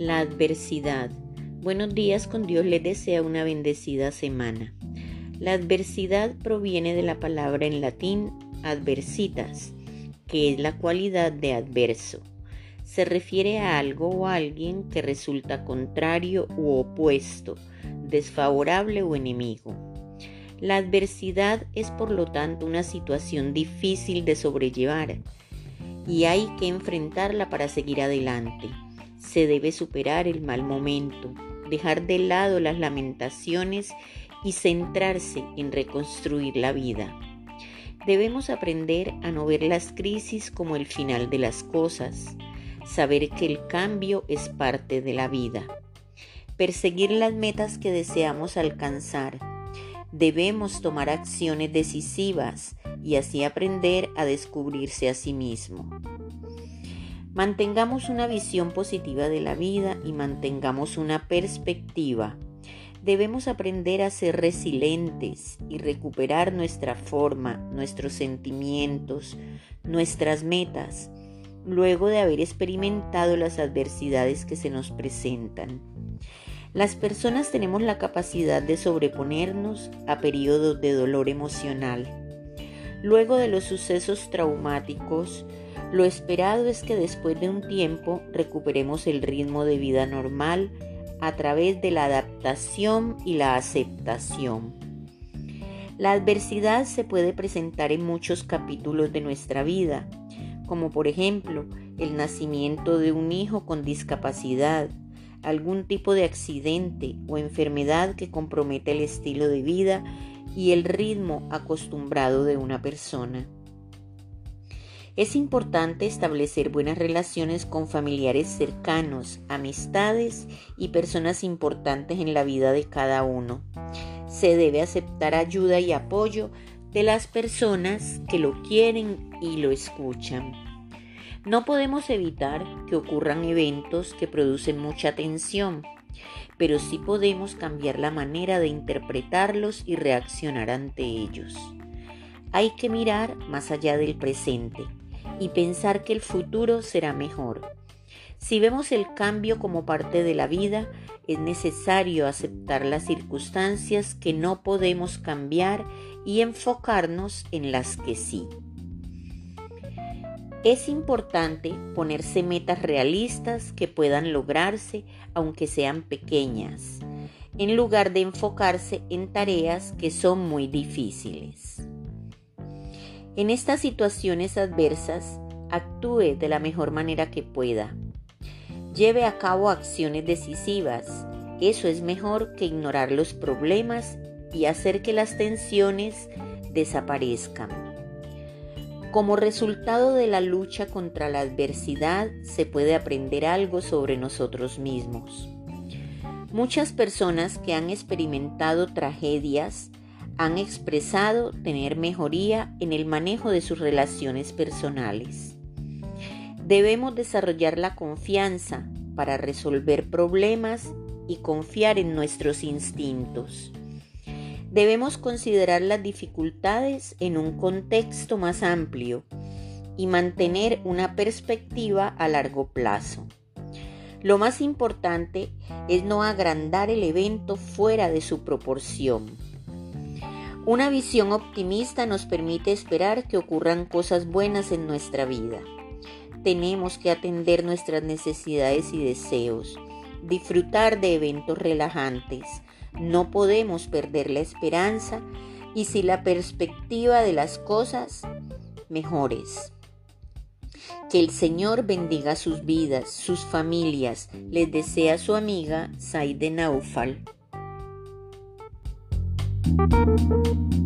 La adversidad. Buenos días, con Dios les desea una bendecida semana. La adversidad proviene de la palabra en latín adversitas, que es la cualidad de adverso. Se refiere a algo o a alguien que resulta contrario u opuesto, desfavorable o enemigo. La adversidad es por lo tanto una situación difícil de sobrellevar y hay que enfrentarla para seguir adelante. Se debe superar el mal momento, dejar de lado las lamentaciones y centrarse en reconstruir la vida. Debemos aprender a no ver las crisis como el final de las cosas, saber que el cambio es parte de la vida, perseguir las metas que deseamos alcanzar. Debemos tomar acciones decisivas y así aprender a descubrirse a sí mismo. Mantengamos una visión positiva de la vida y mantengamos una perspectiva. Debemos aprender a ser resilientes y recuperar nuestra forma, nuestros sentimientos, nuestras metas, luego de haber experimentado las adversidades que se nos presentan. Las personas tenemos la capacidad de sobreponernos a periodos de dolor emocional. Luego de los sucesos traumáticos, lo esperado es que después de un tiempo recuperemos el ritmo de vida normal a través de la adaptación y la aceptación. La adversidad se puede presentar en muchos capítulos de nuestra vida, como por ejemplo el nacimiento de un hijo con discapacidad, algún tipo de accidente o enfermedad que compromete el estilo de vida y el ritmo acostumbrado de una persona. Es importante establecer buenas relaciones con familiares cercanos, amistades y personas importantes en la vida de cada uno. Se debe aceptar ayuda y apoyo de las personas que lo quieren y lo escuchan. No podemos evitar que ocurran eventos que producen mucha tensión, pero sí podemos cambiar la manera de interpretarlos y reaccionar ante ellos. Hay que mirar más allá del presente y pensar que el futuro será mejor. Si vemos el cambio como parte de la vida, es necesario aceptar las circunstancias que no podemos cambiar y enfocarnos en las que sí. Es importante ponerse metas realistas que puedan lograrse aunque sean pequeñas, en lugar de enfocarse en tareas que son muy difíciles. En estas situaciones adversas, actúe de la mejor manera que pueda. Lleve a cabo acciones decisivas. Eso es mejor que ignorar los problemas y hacer que las tensiones desaparezcan. Como resultado de la lucha contra la adversidad se puede aprender algo sobre nosotros mismos. Muchas personas que han experimentado tragedias han expresado tener mejoría en el manejo de sus relaciones personales. Debemos desarrollar la confianza para resolver problemas y confiar en nuestros instintos. Debemos considerar las dificultades en un contexto más amplio y mantener una perspectiva a largo plazo. Lo más importante es no agrandar el evento fuera de su proporción una visión optimista nos permite esperar que ocurran cosas buenas en nuestra vida. Tenemos que atender nuestras necesidades y deseos, disfrutar de eventos relajantes. No podemos perder la esperanza y si la perspectiva de las cosas mejores. Que el Señor bendiga sus vidas, sus familias. Les desea su amiga Saide Naufal. Thank you.